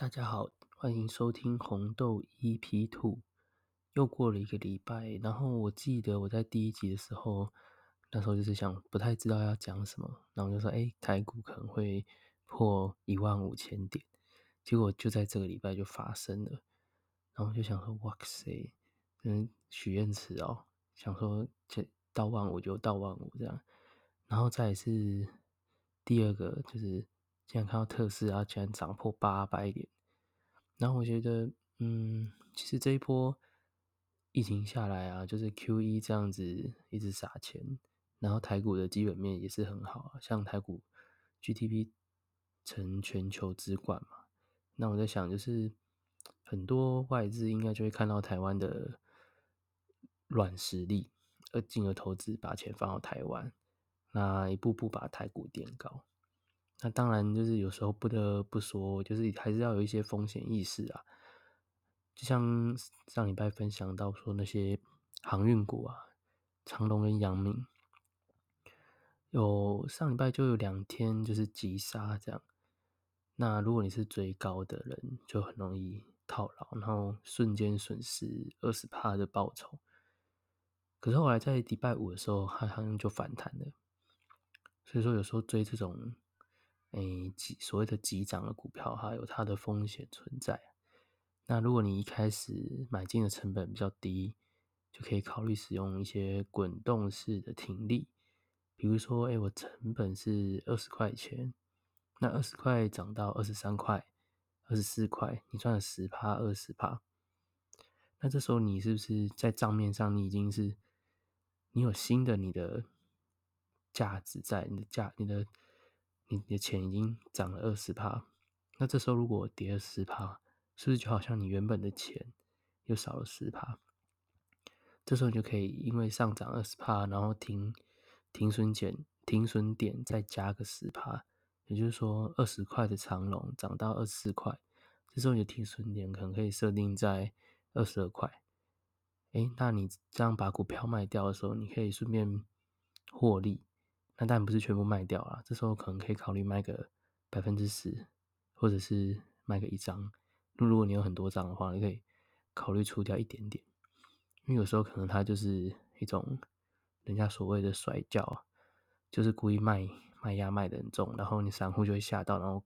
大家好，欢迎收听红豆 EP Two。又过了一个礼拜，然后我记得我在第一集的时候，那时候就是想不太知道要讲什么，然后就说：“哎，台股可能会破一万五千点。”结果就在这个礼拜就发生了，然后就想说：“哇塞，嗯，许愿池哦，想说这到万五就到万五这样。”然后再是第二个，就是竟然看到特斯拉竟然涨破八百点，然后我觉得，嗯，其实这一波。疫情下来啊，就是 Q 一这样子一直撒钱，然后台股的基本面也是很好啊，像台股 GDP 成全球之冠嘛。那我在想，就是很多外资应该就会看到台湾的软实力，而进而投资把钱放到台湾，那一步步把台股垫高。那当然就是有时候不得不说，就是还是要有一些风险意识啊。就像上礼拜分享到说那些航运股啊，长隆跟阳明，有上礼拜就有两天就是急杀这样。那如果你是追高的人，就很容易套牢，然后瞬间损失二十帕的报酬。可是后来在礼拜五的时候，它好像就反弹了。所以说有时候追这种诶急所谓的急涨的股票，哈有它的风险存在。那如果你一开始买进的成本比较低，就可以考虑使用一些滚动式的停利，比如说，哎，我成本是二十块钱，那二十块涨到二十三块、二十四块，你赚了十趴、二十趴，那这时候你是不是在账面上你已经是你有新的你的价值在，你的价、你的你的钱已经涨了二十趴，那这时候如果跌了十趴。是不是就好像你原本的钱又少了十帕？这时候你就可以因为上涨二十帕，然后停停损点停损点再加个十帕，也就是说二十块的长龙涨到二十四块，这时候你的停损点可能可以设定在二十二块。哎，那你这样把股票卖掉的时候，你可以顺便获利。那当然不是全部卖掉啊，这时候可能可以考虑卖个百分之十，或者是卖个一张。如果你有很多张的话，你可以考虑出掉一点点，因为有时候可能它就是一种人家所谓的甩轿，就是故意卖卖压卖的很重，然后你散户就会吓到，然后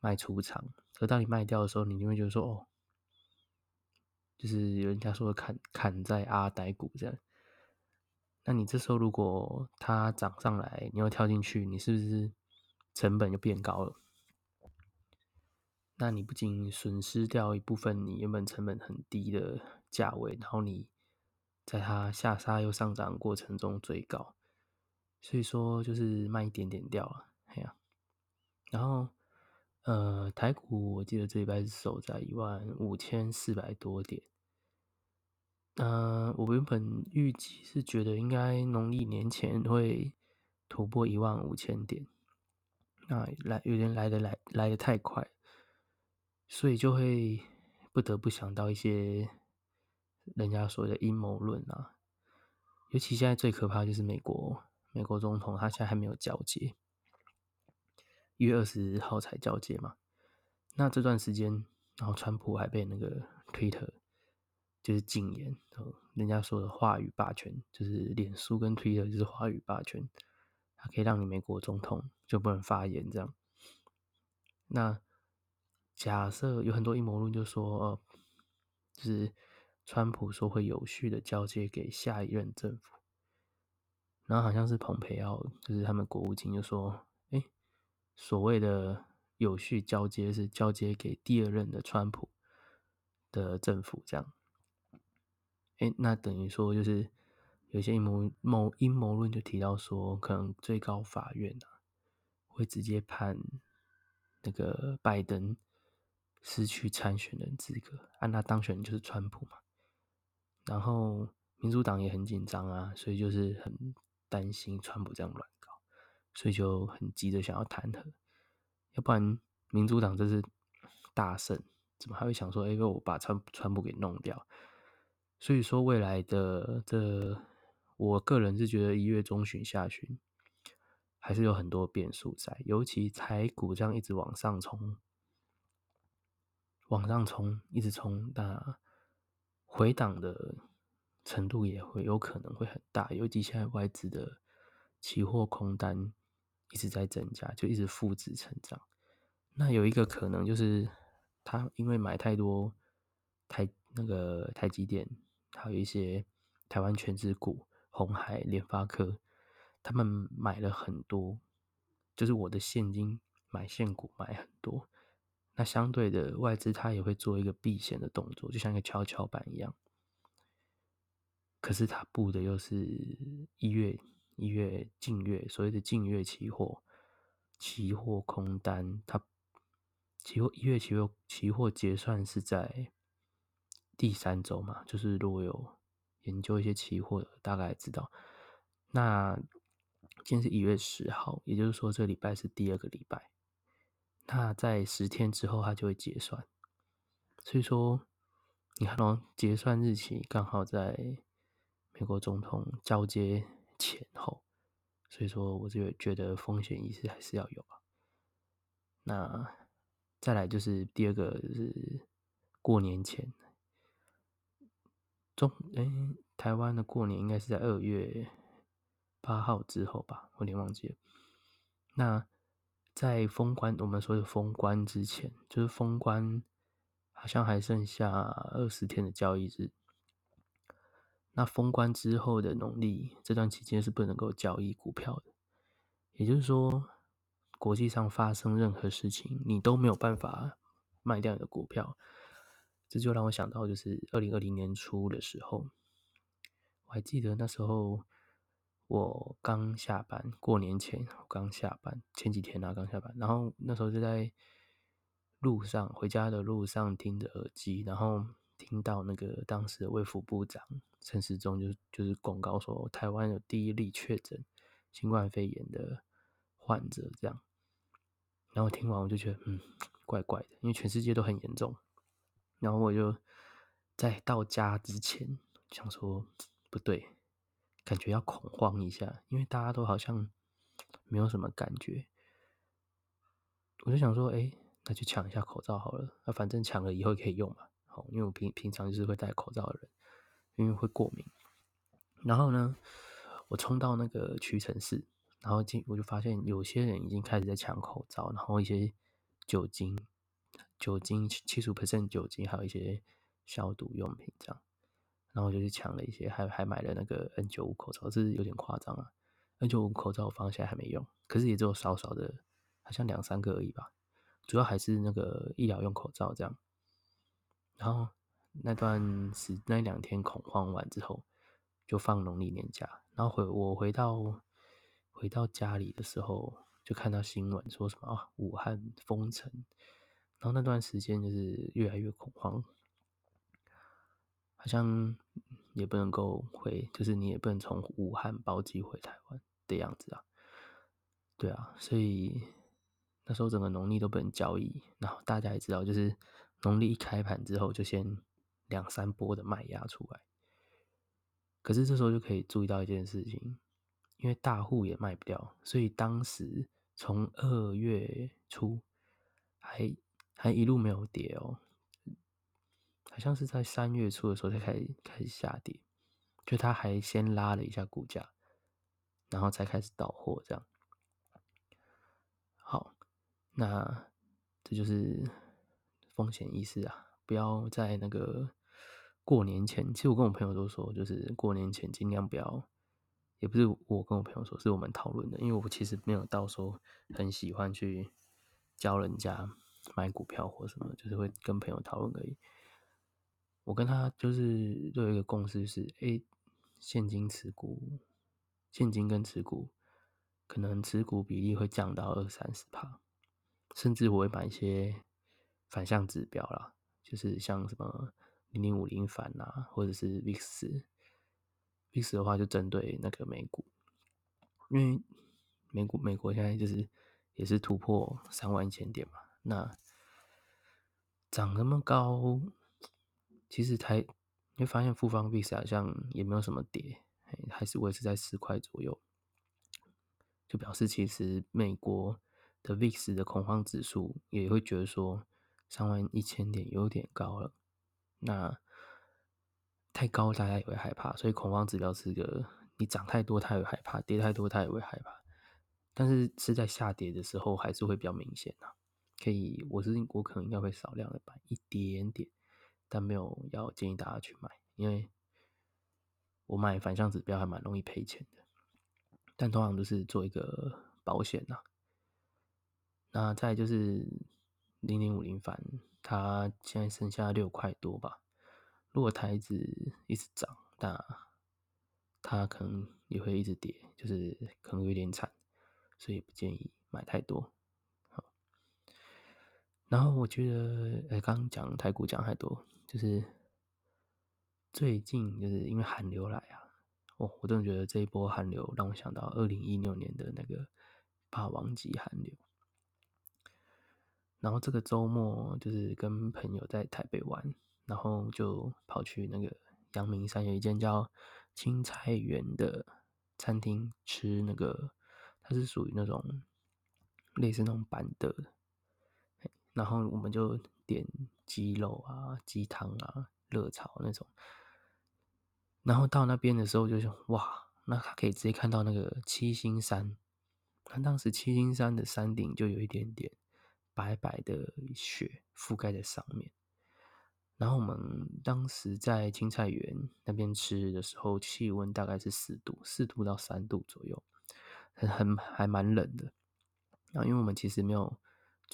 卖出场。可当你卖掉的时候，你就会觉得说哦，就是有人家说砍砍在阿呆股这样。那你这时候如果它涨上来，你又跳进去，你是不是成本就变高了？那你不仅损失掉一部分你原本成本很低的价位，然后你在它下杀又上涨过程中追高，所以说就是慢一点点掉了，哎呀。然后呃，台股我记得这一拜是守在一万五千四百多点。呃，我原本预计是觉得应该农历年前会突破一万五千点，那来有点来的来来的太快。所以就会不得不想到一些人家所谓的阴谋论啊，尤其现在最可怕就是美国美国总统他现在还没有交接，一月二十号才交接嘛。那这段时间，然后川普还被那个 Twitter 就是禁言哦，人家说的话语霸权，就是脸书跟 Twitter 就是话语霸权，它可以让你美国总统就不能发言这样。那假设有很多阴谋论，就说呃，就是川普说会有序的交接给下一任政府，然后好像是蓬佩奥，就是他们国务卿就说，哎，所谓的有序交接是交接给第二任的川普的政府这样，哎，那等于说就是有些阴谋谋阴谋论就提到说，可能最高法院啊会直接判那个拜登。失去参选人资格，按他当选就是川普嘛。然后民主党也很紧张啊，所以就是很担心川普这样乱搞，所以就很急着想要弹劾。要不然民主党这是大胜，怎么还会想说，哎，我把川川普给弄掉？所以说未来的这，我个人是觉得一月中旬下旬还是有很多变数在，尤其台股这样一直往上冲。往上冲，一直冲，那回档的程度也会有可能会很大，尤其现在外资的期货空单一直在增加，就一直负值成长。那有一个可能就是他因为买太多台那个台积电，还有一些台湾全资股，红海、联发科，他们买了很多，就是我的现金买现股买很多。那相对的外资，它也会做一个避险的动作，就像一个跷跷板一样。可是它布的又是一月一月净月，所谓的净月期货，期货空单，它期货一月期货期货结算是在第三周嘛？就是如果有研究一些期货，大概知道。那今天是一月十号，也就是说这礼拜是第二个礼拜。那在十天之后，它就会结算。所以说，你看哦，结算日期刚好在美国总统交接前后，所以说我就觉得风险意识还是要有啊。那再来就是第二个是过年前，中哎，台湾的过年应该是在二月八号之后吧，我有点忘记了。那在封关，我们说的封关之前，就是封关，好像还剩下二十天的交易日。那封关之后的农历这段期间是不能够交易股票的，也就是说，国际上发生任何事情，你都没有办法卖掉你的股票。这就让我想到，就是二零二零年初的时候，我还记得那时候。我刚下班，过年前我刚下班，前几天啊刚下班，然后那时候就在路上回家的路上听着耳机，然后听到那个当时的卫福部长陈时中就就是广告说台湾有第一例确诊新冠肺炎的患者这样，然后听完我就觉得嗯怪怪的，因为全世界都很严重，然后我就在到家之前想说不对。感觉要恐慌一下，因为大家都好像没有什么感觉，我就想说，哎，那就抢一下口罩好了。那反正抢了以后可以用嘛。好，因为我平平常就是会戴口罩的人，因为会过敏。然后呢，我冲到那个屈臣氏，然后进我就发现有些人已经开始在抢口罩，然后一些酒精、酒精七十五 percent 酒精，还有一些消毒用品这样。然后我就去抢了一些，还还买了那个 N 九五口罩，这是有点夸张啊。N 九五口罩我放现在还没用，可是也只有少少的，好像两三个而已吧。主要还是那个医疗用口罩这样。然后那段时那两天恐慌完之后，就放农历年假。然后回我回到回到家里的时候，就看到新闻说什么啊，武汉封城。然后那段时间就是越来越恐慌。好像也不能够回，就是你也不能从武汉包机回台湾的样子啊。对啊，所以那时候整个农历都不能交易。然后大家也知道，就是农历一开盘之后，就先两三波的卖压出来。可是这时候就可以注意到一件事情，因为大户也卖不掉，所以当时从二月初还还一路没有跌哦。好像是在三月初的时候才开始开始下跌，就他还先拉了一下股价，然后才开始倒货这样。好，那这就是风险意识啊，不要在那个过年前。其实我跟我朋友都说，就是过年前尽量不要，也不是我跟我朋友说，是我们讨论的，因为我其实没有到说很喜欢去教人家买股票或什么，就是会跟朋友讨论而已。我跟他就是都有一个共识是：哎，现金持股，现金跟持股，可能持股比例会降到二三十帕，甚至我会买一些反向指标啦，就是像什么零零五零反啊，或者是 VIX，VIX 的话就针对那个美股，因为美股美国现在就是也是突破三万一千点嘛，那涨那么高。其实台你会发现复方 VIX 好像也没有什么跌，还是维持在十块左右，就表示其实美国的 VIX 的恐慌指数也会觉得说三万一千点有点高了。那太高大家也会害怕，所以恐慌指标是个你涨太多他也会害怕，跌太多他也会害怕。但是是在下跌的时候还是会比较明显啊。可以，我是我可能应该会少量的买一点点，但没有要建议大家去买，因为我买反向指标还蛮容易赔钱的。但通常都是做一个保险呐。那再就是零零五零反，它现在剩下六块多吧。如果台子一直涨，那它可能也会一直跌，就是可能有点惨，所以不建议买太多。然后我觉得，哎，刚刚讲台股讲太多，就是最近就是因为寒流来啊。哦，我真的觉得这一波寒流让我想到二零一六年的那个霸王级寒流。然后这个周末就是跟朋友在台北玩，然后就跑去那个阳明山有一间叫青菜园的餐厅吃那个，它是属于那种类似那种板的，然后我们就点鸡肉啊、鸡汤啊、热炒那种。然后到那边的时候，就想哇，那他可以直接看到那个七星山。那当时七星山的山顶就有一点点白白的雪覆盖在上面。然后我们当时在青菜园那边吃的时候，气温大概是四度，四度到三度左右，很很还蛮冷的。然后因为我们其实没有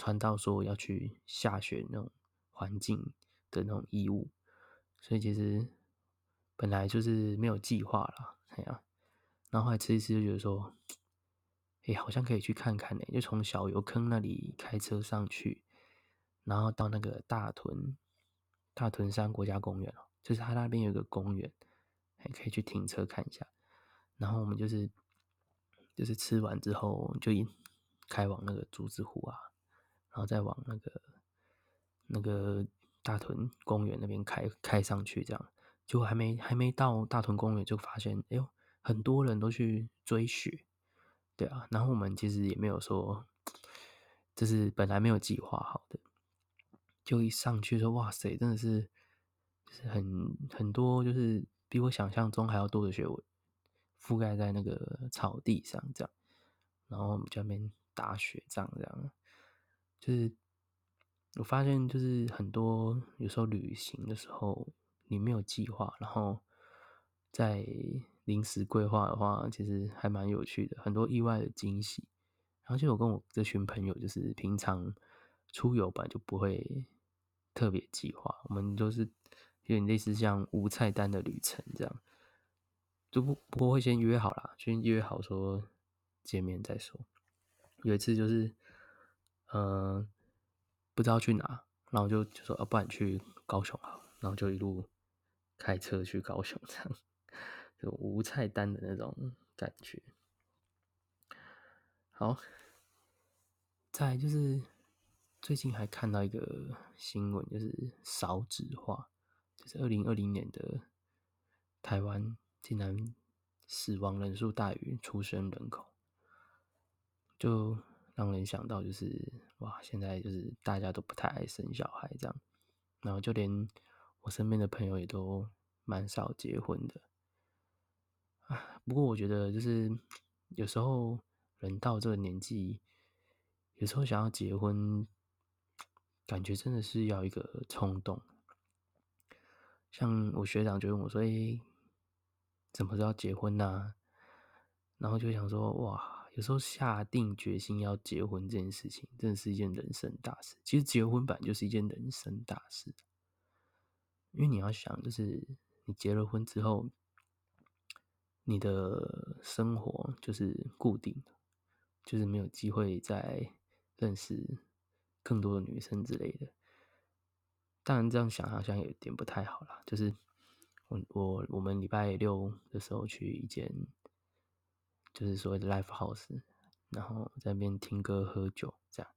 穿到说要去下雪那种环境的那种衣物，所以其实。本来就是没有计划了，哎呀，然后后来吃一吃就觉得说，哎，好像可以去看看呢。就从小油坑那里开车上去，然后到那个大屯大屯山国家公园哦，就是他那边有个公园，还可以去停车看一下。然后我们就是就是吃完之后就一开往那个竹子湖啊，然后再往那个那个大屯公园那边开开上去，这样。就还没还没到大屯公园，就发现哎呦，很多人都去追雪，对啊。然后我们其实也没有说，就是本来没有计划好的，就一上去说哇塞，真的是就是很很多，就是比我想象中还要多的雪覆盖在那个草地上这样。然后我们在那边打雪仗这样，就是我发现就是很多有时候旅行的时候。你没有计划，然后在临时规划的话，其实还蛮有趣的，很多意外的惊喜。然后就我跟我这群朋友，就是平常出游本来就不会特别计划，我们都是有点类似像无菜单的旅程这样，就不不过会先约好啦，先约好说见面再说。有一次就是，嗯，不知道去哪，然后就就说，啊，不然去高雄好，然后就一路。开车去高雄，这样就无菜单的那种感觉。好，再就是最近还看到一个新闻，就是少子化，就是二零二零年的台湾竟然死亡人数大于出生人口，就让人想到就是哇，现在就是大家都不太爱生小孩这样，然后就连。我身边的朋友也都蛮少结婚的，啊，不过我觉得就是有时候人到这个年纪，有时候想要结婚，感觉真的是要一个冲动。像我学长就问我说：“哎，怎么要结婚呢？”然后就想说：“哇，有时候下定决心要结婚这件事情，真的是一件人生大事。其实结婚本来就是一件人生大事。”因为你要想，就是你结了婚之后，你的生活就是固定的，就是没有机会再认识更多的女生之类的。当然，这样想好像有点不太好啦。就是我我我们礼拜六的时候去一间，就是所谓的 live house，然后在那边听歌喝酒，这样。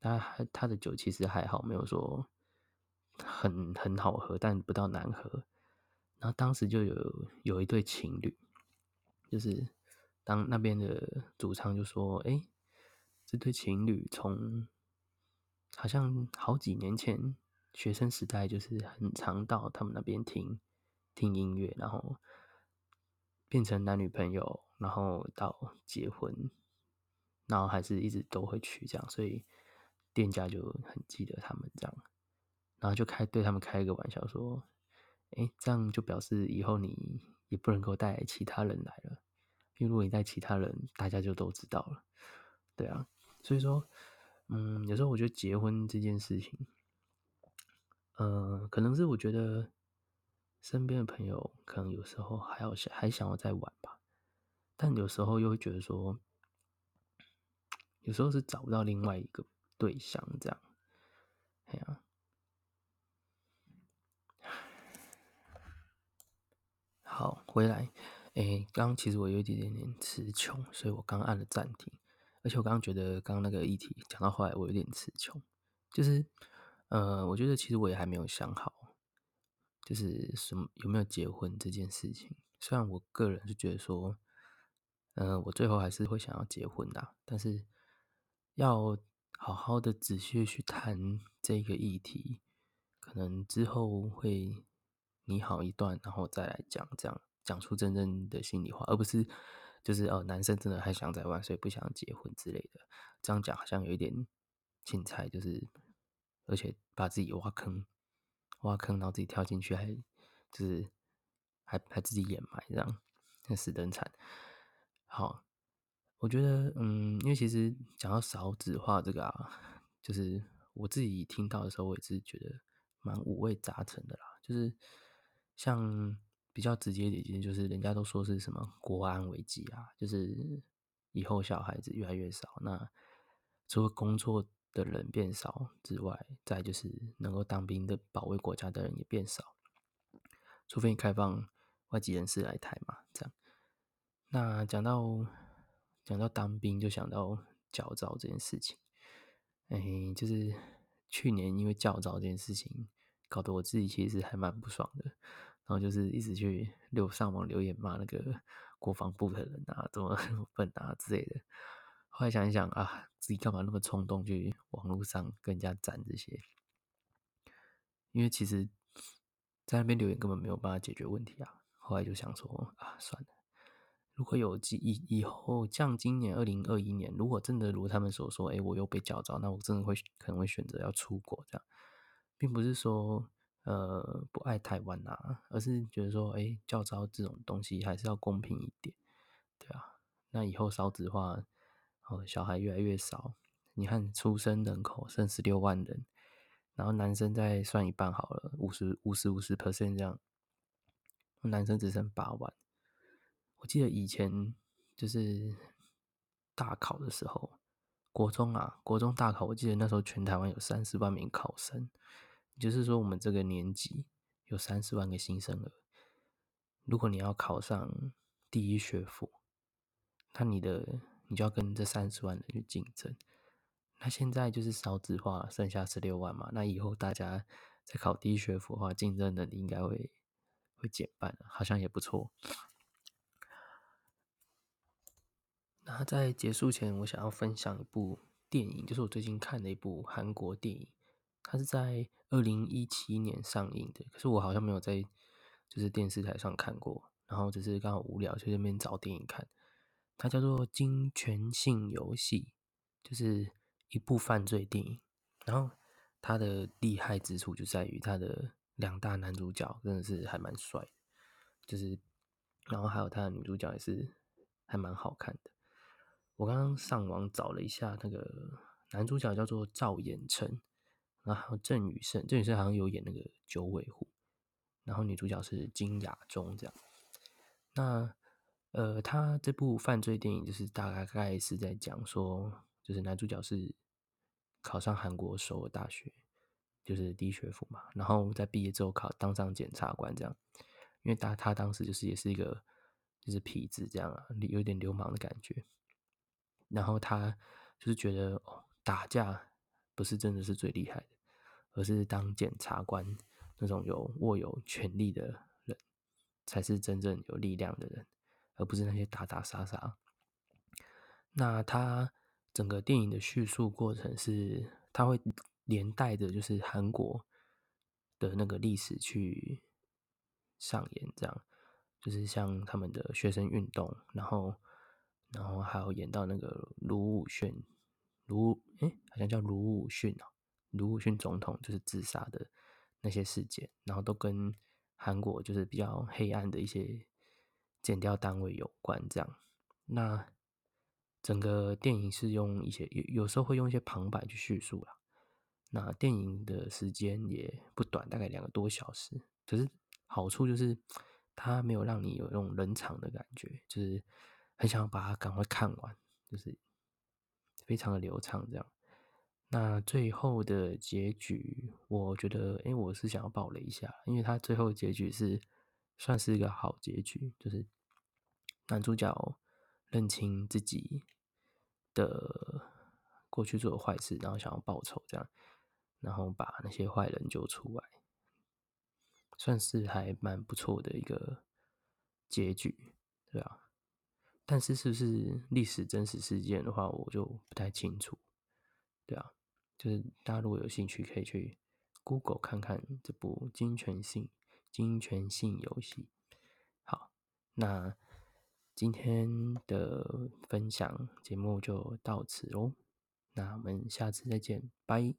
他他的酒其实还好，没有说。很很好喝，但不到难喝。然后当时就有有一对情侣，就是当那边的主唱就说：“哎，这对情侣从好像好几年前学生时代就是很常到他们那边听听音乐，然后变成男女朋友，然后到结婚，然后还是一直都会去这样，所以店家就很记得他们这样，然后就开对他们开一个玩笑说：“哎，这样就表示以后你也不能够带其他人来了，因为如果你带其他人，大家就都知道了。”对啊，所以说。嗯，有时候我觉得结婚这件事情，呃，可能是我觉得身边的朋友可能有时候还要想还想要再玩吧，但有时候又会觉得说，有时候是找不到另外一个对象这样，哎呀，好回来，哎，刚刚其实我有一点点词穷，所以我刚按了暂停。而且我刚刚觉得，刚刚那个议题讲到后来，我有点词穷。就是，呃，我觉得其实我也还没有想好，就是什么有没有结婚这件事情。虽然我个人是觉得说，嗯，我最后还是会想要结婚的，但是要好好的仔细去谈这个议题，可能之后会拟好一段，然后再来讲，这样讲出真正的心里话，而不是。就是哦，男生真的还想再玩，所以不想结婚之类的。这样讲好像有一点青菜，就是而且把自己挖坑，挖坑，然后自己跳进去，还就是还还自己掩埋，这样那死得很惨。好，我觉得嗯，因为其实讲到少子化这个啊，就是我自己听到的时候，我也是觉得蛮五味杂陈的啦。就是像。比较直接一点，就是人家都说是什么国安危机啊，就是以后小孩子越来越少，那除了工作的人变少之外，再就是能够当兵的保卫国家的人也变少，除非你开放外籍人士来台嘛，这样。那讲到讲到当兵，就想到教招这件事情，哎，就是去年因为教招这件事情，搞得我自己其实还蛮不爽的。然后就是一直去留上网留言骂那个国防部的人啊，怎么 笨啊之类的。后来想一想啊，自己干嘛那么冲动去网络上跟人家赞这些？因为其实，在那边留言根本没有办法解决问题啊。后来就想说啊，算了，如果有以以后像今年二零二一年，如果真的如他们所说，哎，我又被叫着，那我真的会可能会选择要出国这样，并不是说。呃，不爱台湾呐，而是觉得说，哎，教招这种东西还是要公平一点，对啊。那以后少子化，哦，小孩越来越少，你看出生人口剩十六万人，然后男生再算一半好了，五十五十五十 percent 这样，男生只剩八万。我记得以前就是大考的时候，国中啊，国中大考，我记得那时候全台湾有三十万名考生。就是说，我们这个年级有三十万个新生儿。如果你要考上第一学府，那你的你就要跟这三十万人去竞争。那现在就是少子化，剩下十六万嘛。那以后大家在考第一学府的话，竞争能力应该会会减半，好像也不错。那在结束前，我想要分享一部电影，就是我最近看的一部韩国电影。它是在二零一七年上映的，可是我好像没有在就是电视台上看过，然后只是刚好无聊去那边找电影看。它叫做《金权性游戏》，就是一部犯罪电影。然后它的厉害之处就在于它的两大男主角真的是还蛮帅，就是然后还有他的女主角也是还蛮好看的。我刚刚上网找了一下，那个男主角叫做赵寅成。然后郑宇盛，郑宇盛好像有演那个九尾狐，然后女主角是金雅中这样。那呃，他这部犯罪电影就是大概是在讲说，就是男主角是考上韩国首尔大学，就是第一学府嘛，然后在毕业之后考当上检察官这样。因为他他当时就是也是一个就是痞子这样啊，有点流氓的感觉。然后他就是觉得哦，打架不是真的是最厉害的。而是当检察官那种有握有权力的人，才是真正有力量的人，而不是那些打打杀杀。那他整个电影的叙述过程是，他会连带的，就是韩国的那个历史去上演，这样就是像他们的学生运动，然后然后还有演到那个卢武铉，卢诶好像叫卢武铉啊，卢武铉总统就是自杀的那些事件，然后都跟韩国就是比较黑暗的一些剪掉单位有关，这样那。整个电影是用一些有有时候会用一些旁白去叙述啦。那电影的时间也不短，大概两个多小时。可是好处就是它没有让你有那种冷场的感觉，就是很想把它赶快看完，就是非常的流畅这样。那最后的结局，我觉得，哎，我是想要爆雷一下，因为它最后结局是算是一个好结局，就是男主角认清自己。的过去做的坏事，然后想要报仇，这样，然后把那些坏人救出来，算是还蛮不错的一个结局，对啊。但是是不是历史真实事件的话，我就不太清楚，对啊。就是大家如果有兴趣，可以去 Google 看看这部《金泉信金权性游戏》。好，那。今天的分享节目就到此喽，那我们下次再见，拜。